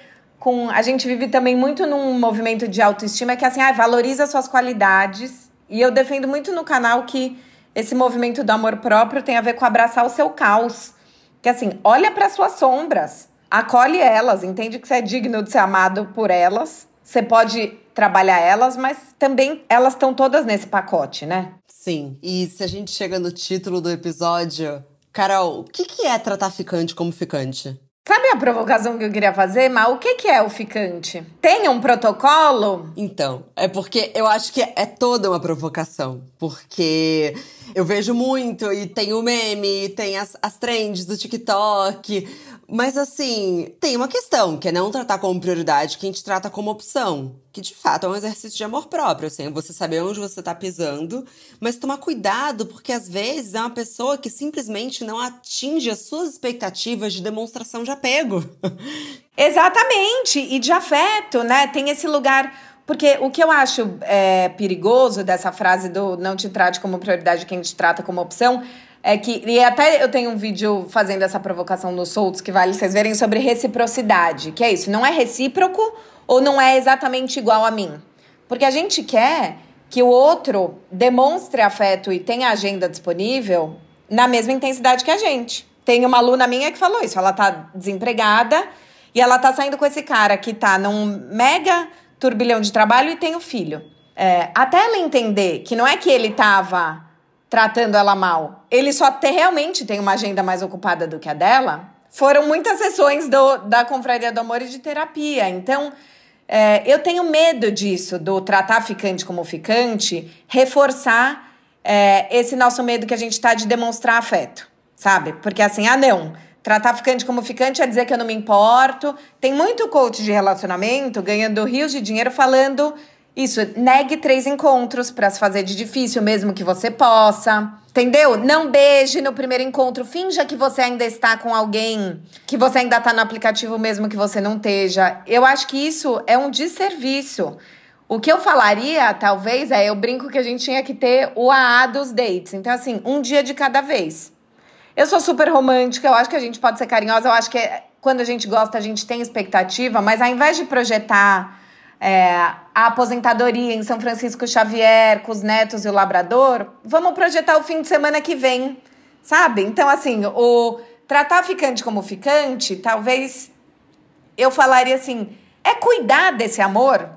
com. A gente vive também muito num movimento de autoestima que é assim, ah, valoriza suas qualidades. E eu defendo muito no canal que esse movimento do amor próprio tem a ver com abraçar o seu caos. Que assim, olha para suas sombras, acolhe elas, entende que você é digno de ser amado por elas. Você pode trabalhar elas, mas também elas estão todas nesse pacote, né? Sim. E se a gente chega no título do episódio, Carol, o que, que é tratar ficante como ficante? Sabe a provocação que eu queria fazer? Mas o que, que é o ficante? Tem um protocolo? Então, é porque eu acho que é toda uma provocação. Porque eu vejo muito, e tem o meme, tem as, as trends do TikTok, Mas assim, tem uma questão, que é não tratar como prioridade quem te trata como opção. Que de fato é um exercício de amor próprio, assim, você saber onde você tá pisando, mas tomar cuidado, porque às vezes é uma pessoa que simplesmente não atinge as suas expectativas de demonstração de apego. [laughs] Exatamente, e de afeto, né? Tem esse lugar. Porque o que eu acho é, perigoso dessa frase do não te trate como prioridade quem te trata como opção é que. E até eu tenho um vídeo fazendo essa provocação nos soltos que vale vocês verem sobre reciprocidade. Que é isso, não é recíproco ou não é exatamente igual a mim. Porque a gente quer que o outro demonstre afeto e tenha agenda disponível na mesma intensidade que a gente. Tem uma aluna minha que falou isso, ela tá desempregada e ela tá saindo com esse cara que tá num mega turbilhão de trabalho e tem o um filho. É, até ela entender que não é que ele tava tratando ela mal, ele só te, realmente tem uma agenda mais ocupada do que a dela, foram muitas sessões do, da Confraria do Amor e de terapia. Então, é, eu tenho medo disso, do tratar ficante como ficante, reforçar é, esse nosso medo que a gente tá de demonstrar afeto, sabe? Porque assim, ah, não Tratar ficante como ficante é dizer que eu não me importo. Tem muito coach de relacionamento ganhando rios de dinheiro falando isso. Negue três encontros para se fazer de difícil, mesmo que você possa. Entendeu? Não beije no primeiro encontro. Finja que você ainda está com alguém, que você ainda está no aplicativo, mesmo que você não esteja. Eu acho que isso é um desserviço. O que eu falaria, talvez, é eu brinco que a gente tinha que ter o AA dos dates. Então, assim, um dia de cada vez. Eu sou super romântica, eu acho que a gente pode ser carinhosa, eu acho que quando a gente gosta, a gente tem expectativa, mas ao invés de projetar é, a aposentadoria em São Francisco Xavier com os netos e o labrador, vamos projetar o fim de semana que vem, sabe? Então, assim, o tratar ficante como ficante, talvez eu falaria assim: é cuidar desse amor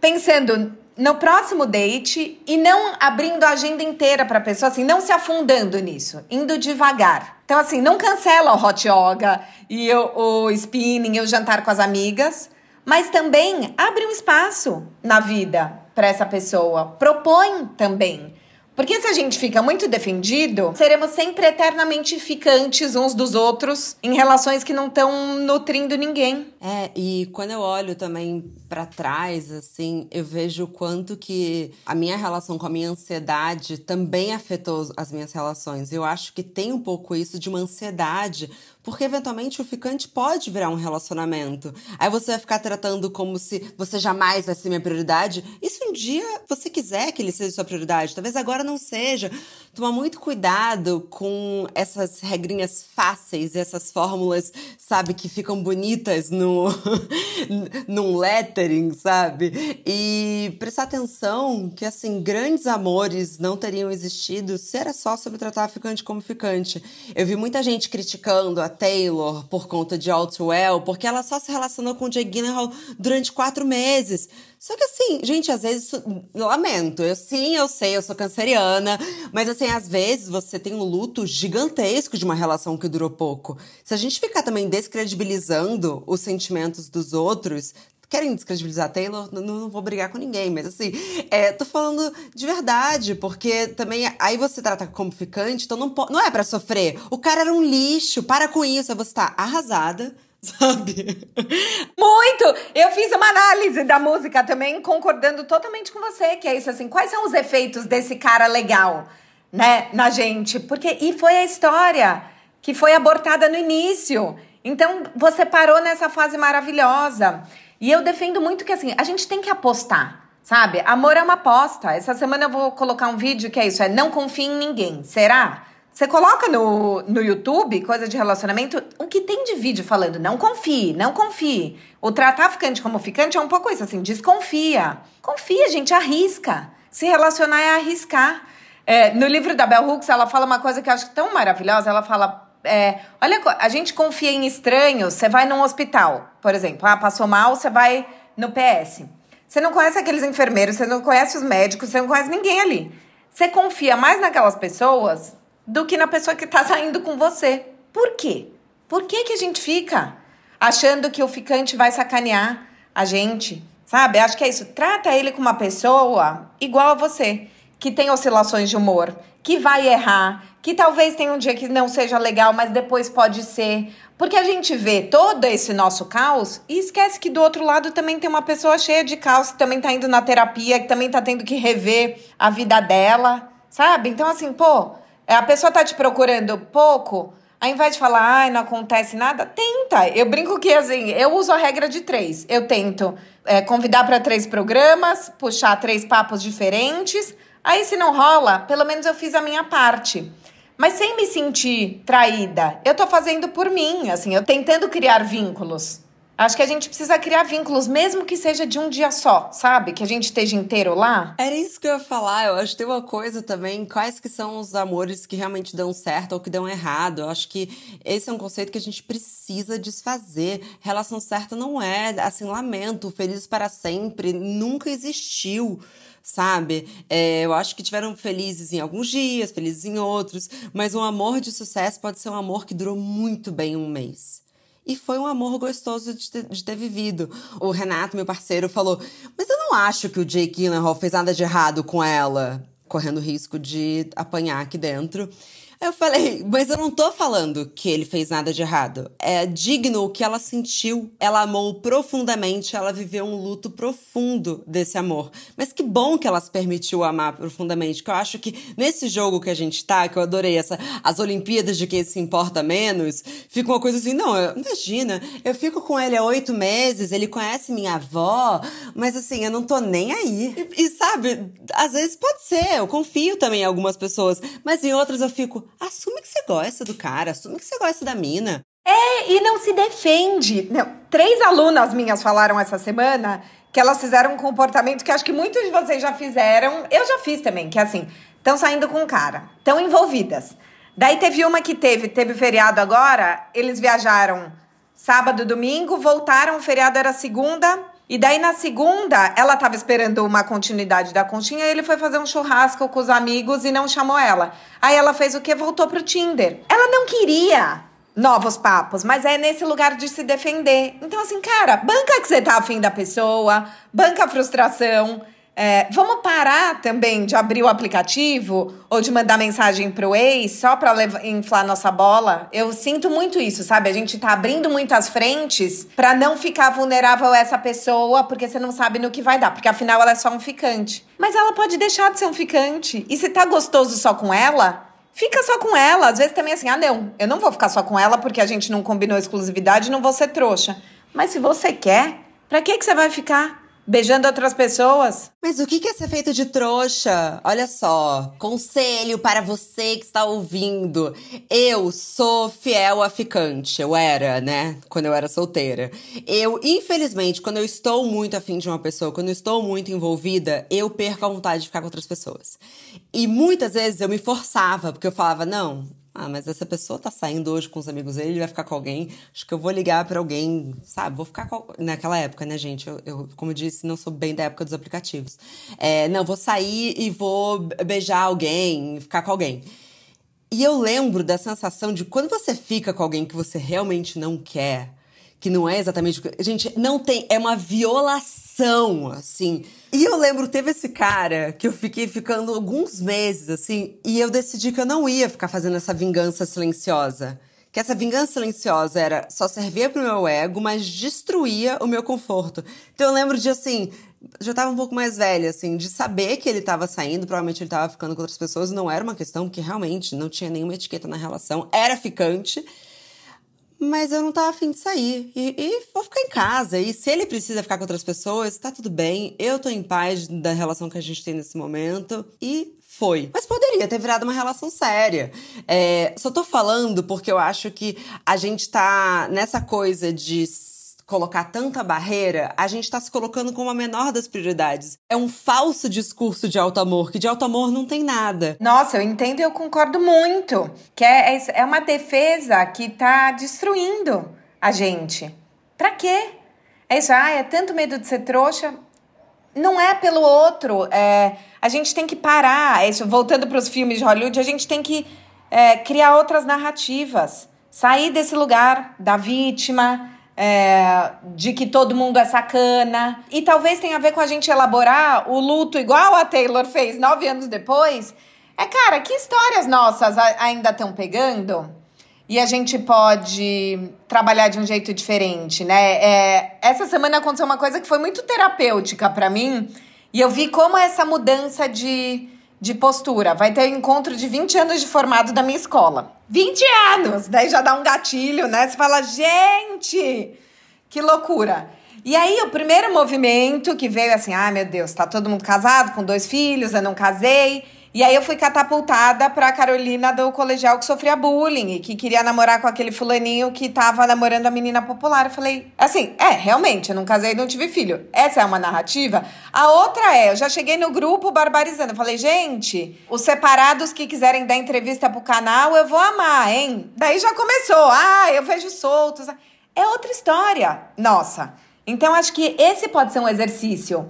pensando no próximo date e não abrindo a agenda inteira para a pessoa, assim, não se afundando nisso, indo devagar. Então, assim, não cancela o hot yoga e o, o spinning e o jantar com as amigas, mas também abre um espaço na vida para essa pessoa. Propõe também. Porque se a gente fica muito defendido, seremos sempre eternamente ficantes uns dos outros em relações que não estão nutrindo ninguém. É, e quando eu olho também para trás, assim, eu vejo o quanto que a minha relação com a minha ansiedade também afetou as minhas relações. Eu acho que tem um pouco isso de uma ansiedade porque eventualmente o ficante pode virar um relacionamento. Aí você vai ficar tratando como se você jamais vai ser minha prioridade. E se um dia você quiser que ele seja sua prioridade, talvez agora não seja. Tomar muito cuidado com essas regrinhas fáceis, essas fórmulas, sabe, que ficam bonitas no [laughs] num lettering, sabe? E prestar atenção que assim, grandes amores não teriam existido se era só sobre tratar ficante como ficante. Eu vi muita gente criticando a Taylor por conta de Outwell, porque ela só se relacionou com o Jay Gyllenhaal durante quatro meses. Só que assim, gente, às vezes, lamento. Eu sim, eu sei, eu sou canceriana, mas assim, às vezes você tem um luto gigantesco de uma relação que durou pouco. Se a gente ficar também descredibilizando os sentimentos dos outros, querem descredibilizar Taylor, não, não, vou brigar com ninguém, mas assim, é, tô falando de verdade, porque também aí você trata como ficante, então não, não é para sofrer. O cara era um lixo, para com isso, você tá arrasada. [laughs] Sabe? Muito! Eu fiz uma análise da música também, concordando totalmente com você, que é isso assim, quais são os efeitos desse cara legal, né, na gente? Porque, e foi a história que foi abortada no início. Então, você parou nessa fase maravilhosa. E eu defendo muito que assim, a gente tem que apostar. Sabe? Amor é uma aposta. Essa semana eu vou colocar um vídeo que é isso: é não confie em ninguém. Será? Você coloca no, no YouTube, coisa de relacionamento, o que tem de vídeo falando não confie, não confie. O tratar ficante como ficante é um pouco isso, assim, desconfia. Confia, gente, arrisca. Se relacionar é arriscar. É, no livro da Bell Hooks, ela fala uma coisa que eu acho tão maravilhosa. Ela fala, é, olha, a gente confia em estranhos. Você vai num hospital, por exemplo. Ah, passou mal, você vai no PS. Você não conhece aqueles enfermeiros, você não conhece os médicos, você não conhece ninguém ali. Você confia mais naquelas pessoas do que na pessoa que está [laughs] saindo com você. Por quê? Por que, que a gente fica achando que o ficante vai sacanear a gente? Sabe? Acho que é isso. Trata ele como uma pessoa igual a você, que tem oscilações de humor, que vai errar, que talvez tenha um dia que não seja legal, mas depois pode ser. Porque a gente vê todo esse nosso caos e esquece que do outro lado também tem uma pessoa cheia de caos que também tá indo na terapia, que também tá tendo que rever a vida dela, sabe? Então, assim, pô, a pessoa tá te procurando pouco, ao invés de falar, ai, não acontece nada, tenta. Eu brinco que, assim, eu uso a regra de três. Eu tento é, convidar para três programas, puxar três papos diferentes. Aí, se não rola, pelo menos eu fiz a minha parte. Mas sem me sentir traída. Eu tô fazendo por mim, assim, eu tentando criar vínculos. Acho que a gente precisa criar vínculos, mesmo que seja de um dia só, sabe? Que a gente esteja inteiro lá. Era isso que eu ia falar. Eu acho que tem uma coisa também. Quais que são os amores que realmente dão certo ou que dão errado? Eu acho que esse é um conceito que a gente precisa desfazer. Relação certa não é, assim, lamento, feliz para sempre. Nunca existiu sabe? É, eu acho que tiveram felizes em alguns dias, felizes em outros, mas um amor de sucesso pode ser um amor que durou muito bem um mês. E foi um amor gostoso de ter, de ter vivido. O Renato, meu parceiro, falou: Mas eu não acho que o Jake Gyllenhaal fez nada de errado com ela, correndo risco de apanhar aqui dentro. Eu falei, mas eu não tô falando que ele fez nada de errado. É digno o que ela sentiu. Ela amou profundamente, ela viveu um luto profundo desse amor. Mas que bom que ela se permitiu amar profundamente. Que eu acho que nesse jogo que a gente tá, que eu adorei essa, as Olimpíadas de quem se importa menos, fica uma coisa assim, não, eu, imagina, eu fico com ele há oito meses, ele conhece minha avó, mas assim, eu não tô nem aí. E, e sabe, às vezes pode ser, eu confio também em algumas pessoas, mas em outras eu fico, assume que você gosta do cara, assume que você gosta da mina. É, e não se defende. Não, três alunas minhas falaram essa semana que elas fizeram um comportamento que acho que muitos de vocês já fizeram. Eu já fiz também, que é assim, estão saindo com um cara, estão envolvidas. Daí teve uma que teve, teve feriado agora, eles viajaram sábado, domingo, voltaram, o feriado era segunda, e daí na segunda, ela tava esperando uma continuidade da conchinha e ele foi fazer um churrasco com os amigos e não chamou ela. Aí ela fez o quê? Voltou pro Tinder. Ela não queria novos papos, mas é nesse lugar de se defender. Então assim, cara, banca que você tá afim da pessoa, banca a frustração. É, vamos parar também de abrir o aplicativo ou de mandar mensagem pro ex só para inflar nossa bola? Eu sinto muito isso, sabe? A gente tá abrindo muitas frentes para não ficar vulnerável a essa pessoa, porque você não sabe no que vai dar, porque afinal ela é só um ficante. Mas ela pode deixar de ser um ficante. E se tá gostoso só com ela, fica só com ela. Às vezes também assim, ah, não, eu não vou ficar só com ela porque a gente não combinou exclusividade, não vou ser trouxa. Mas se você quer, pra que que você vai ficar? Beijando outras pessoas. Mas o que é ser feito de trouxa? Olha só, conselho para você que está ouvindo. Eu sou fiel a ficante. Eu era, né? Quando eu era solteira. Eu, infelizmente, quando eu estou muito afim de uma pessoa, quando eu estou muito envolvida, eu perco a vontade de ficar com outras pessoas. E muitas vezes eu me forçava, porque eu falava, não, ah, mas essa pessoa tá saindo hoje com os amigos dele, ele vai ficar com alguém. Acho que eu vou ligar para alguém, sabe? Vou ficar com. Naquela época, né, gente? Eu, eu, como eu disse, não sou bem da época dos aplicativos. É, não, vou sair e vou beijar alguém, ficar com alguém. E eu lembro da sensação de quando você fica com alguém que você realmente não quer, que não é exatamente. Gente, não tem. É uma violação, assim. E eu lembro, teve esse cara que eu fiquei ficando alguns meses, assim, e eu decidi que eu não ia ficar fazendo essa vingança silenciosa. Que essa vingança silenciosa era só servia pro meu ego, mas destruía o meu conforto. Então eu lembro de assim, já tava um pouco mais velha, assim, de saber que ele tava saindo, provavelmente ele tava ficando com outras pessoas, não era uma questão, porque realmente não tinha nenhuma etiqueta na relação, era ficante mas eu não tava afim de sair. E, e, vou ficar em casa. E se ele precisa ficar com outras pessoas, tá tudo bem. Eu tô em paz da relação que a gente tem nesse momento. E foi. Mas poderia ter virado uma relação séria. É, só tô falando porque eu acho que a gente tá nessa coisa de colocar tanta barreira, a gente está se colocando como a menor das prioridades. É um falso discurso de alto amor, que de alto amor não tem nada. Nossa, eu entendo e eu concordo muito. Que é, é, é uma defesa que está destruindo a gente. Pra quê? É isso, ah, é tanto medo de ser trouxa. Não é pelo outro. É, a gente tem que parar. É isso, voltando para os filmes de Hollywood, a gente tem que é, criar outras narrativas. Sair desse lugar da vítima, é, de que todo mundo é sacana. E talvez tenha a ver com a gente elaborar o luto igual a Taylor fez nove anos depois, É, cara, que histórias nossas ainda estão pegando? E a gente pode trabalhar de um jeito diferente, né? É, essa semana aconteceu uma coisa que foi muito terapêutica para mim. E eu vi como essa mudança de, de postura. Vai ter encontro de 20 anos de formado da minha escola. 20 anos! Daí já dá um gatilho, né? Você fala, gente, que loucura. E aí, o primeiro movimento que veio assim, ah, meu Deus, tá todo mundo casado, com dois filhos, eu não casei. E aí eu fui catapultada pra Carolina do colegial que sofria bullying e que queria namorar com aquele fulaninho que tava namorando a menina popular. Eu falei, assim, é, realmente, eu não casei e não tive filho. Essa é uma narrativa. A outra é, eu já cheguei no grupo barbarizando. Eu falei, gente, os separados que quiserem dar entrevista pro canal, eu vou amar, hein? Daí já começou, ah, eu vejo soltos. É outra história. Nossa. Então, acho que esse pode ser um exercício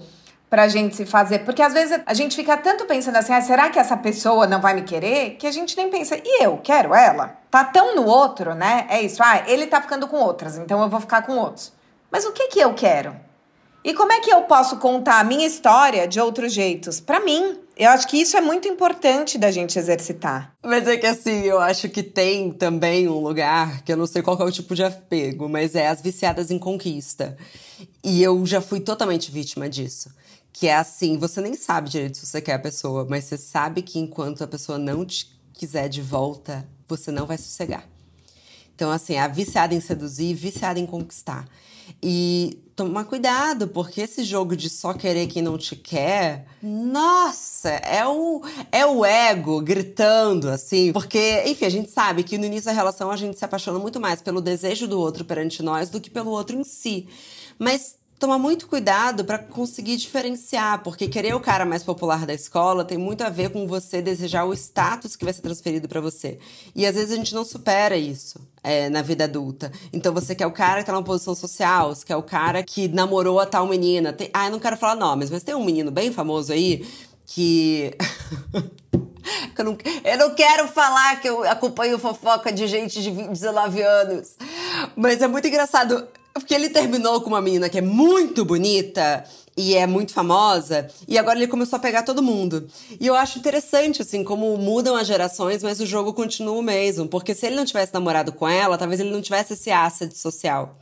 pra gente se fazer. Porque às vezes a gente fica tanto pensando assim, ah, será que essa pessoa não vai me querer? Que a gente nem pensa, e eu quero ela? Tá tão no outro, né? É isso, ah, ele tá ficando com outras, então eu vou ficar com outros. Mas o que que eu quero? E como é que eu posso contar a minha história de outros jeitos? Para mim, eu acho que isso é muito importante da gente exercitar. Mas é que assim, eu acho que tem também um lugar que eu não sei qual é o tipo de apego, mas é as viciadas em conquista. E eu já fui totalmente vítima disso. Que é assim, você nem sabe direito se você quer a pessoa, mas você sabe que enquanto a pessoa não te quiser de volta, você não vai sossegar. Então, assim, a viciada em seduzir, viciada em conquistar. E tomar cuidado, porque esse jogo de só querer quem não te quer, nossa, é o, é o ego gritando, assim. Porque, enfim, a gente sabe que no início da relação a gente se apaixona muito mais pelo desejo do outro perante nós do que pelo outro em si. Mas tomar muito cuidado para conseguir diferenciar, porque querer o cara mais popular da escola tem muito a ver com você desejar o status que vai ser transferido para você. E às vezes a gente não supera isso é, na vida adulta. Então você quer o cara que tá numa posição social, você quer o cara que namorou a tal menina. Tem, ah, eu não quero falar nomes, mas tem um menino bem famoso aí que. [laughs] Eu não, eu não, quero falar que eu acompanho fofoca de gente de 19 anos. Mas é muito engraçado. Porque ele terminou com uma menina que é muito bonita e é muito famosa, e agora ele começou a pegar todo mundo. E eu acho interessante, assim, como mudam as gerações, mas o jogo continua o mesmo. Porque se ele não tivesse namorado com ela, talvez ele não tivesse esse asset social.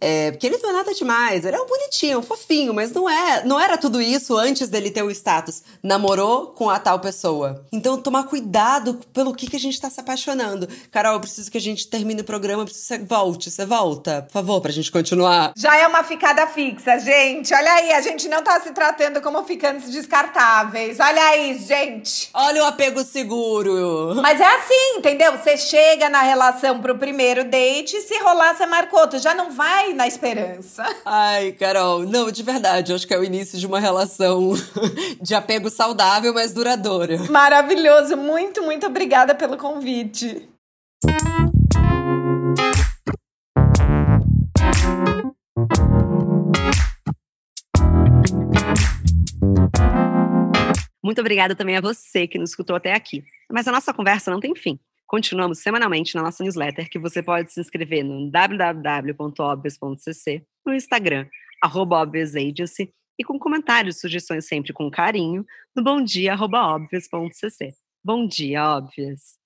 É, porque ele não é nada demais, ele é um bonitinho, um fofinho, mas não é, não era tudo isso antes dele ter o status. Namorou com a tal pessoa. Então, tomar cuidado pelo que, que a gente tá se apaixonando. Carol, eu preciso que a gente termine o programa, eu preciso que você volte, você volta, por favor, pra gente continuar. Já é uma ficada fixa, gente. Olha aí, a gente não tá se tratando como ficantes descartáveis. Olha aí, gente. Olha o apego seguro. Mas é assim, entendeu? Você chega na relação pro primeiro date e se rolar, você marcou. Tu já não vai vai na esperança. Ai, Carol, não, de verdade, eu acho que é o início de uma relação [laughs] de apego saudável, mas duradoura. Maravilhoso, muito, muito obrigada pelo convite. Muito obrigada também a você que nos escutou até aqui. Mas a nossa conversa não tem fim. Continuamos semanalmente na nossa newsletter, que você pode se inscrever no www.obvious.cc, no Instagram, arroba e com comentários e sugestões sempre com carinho, no bomdia.obvious.cc. Bom dia, Óbvias!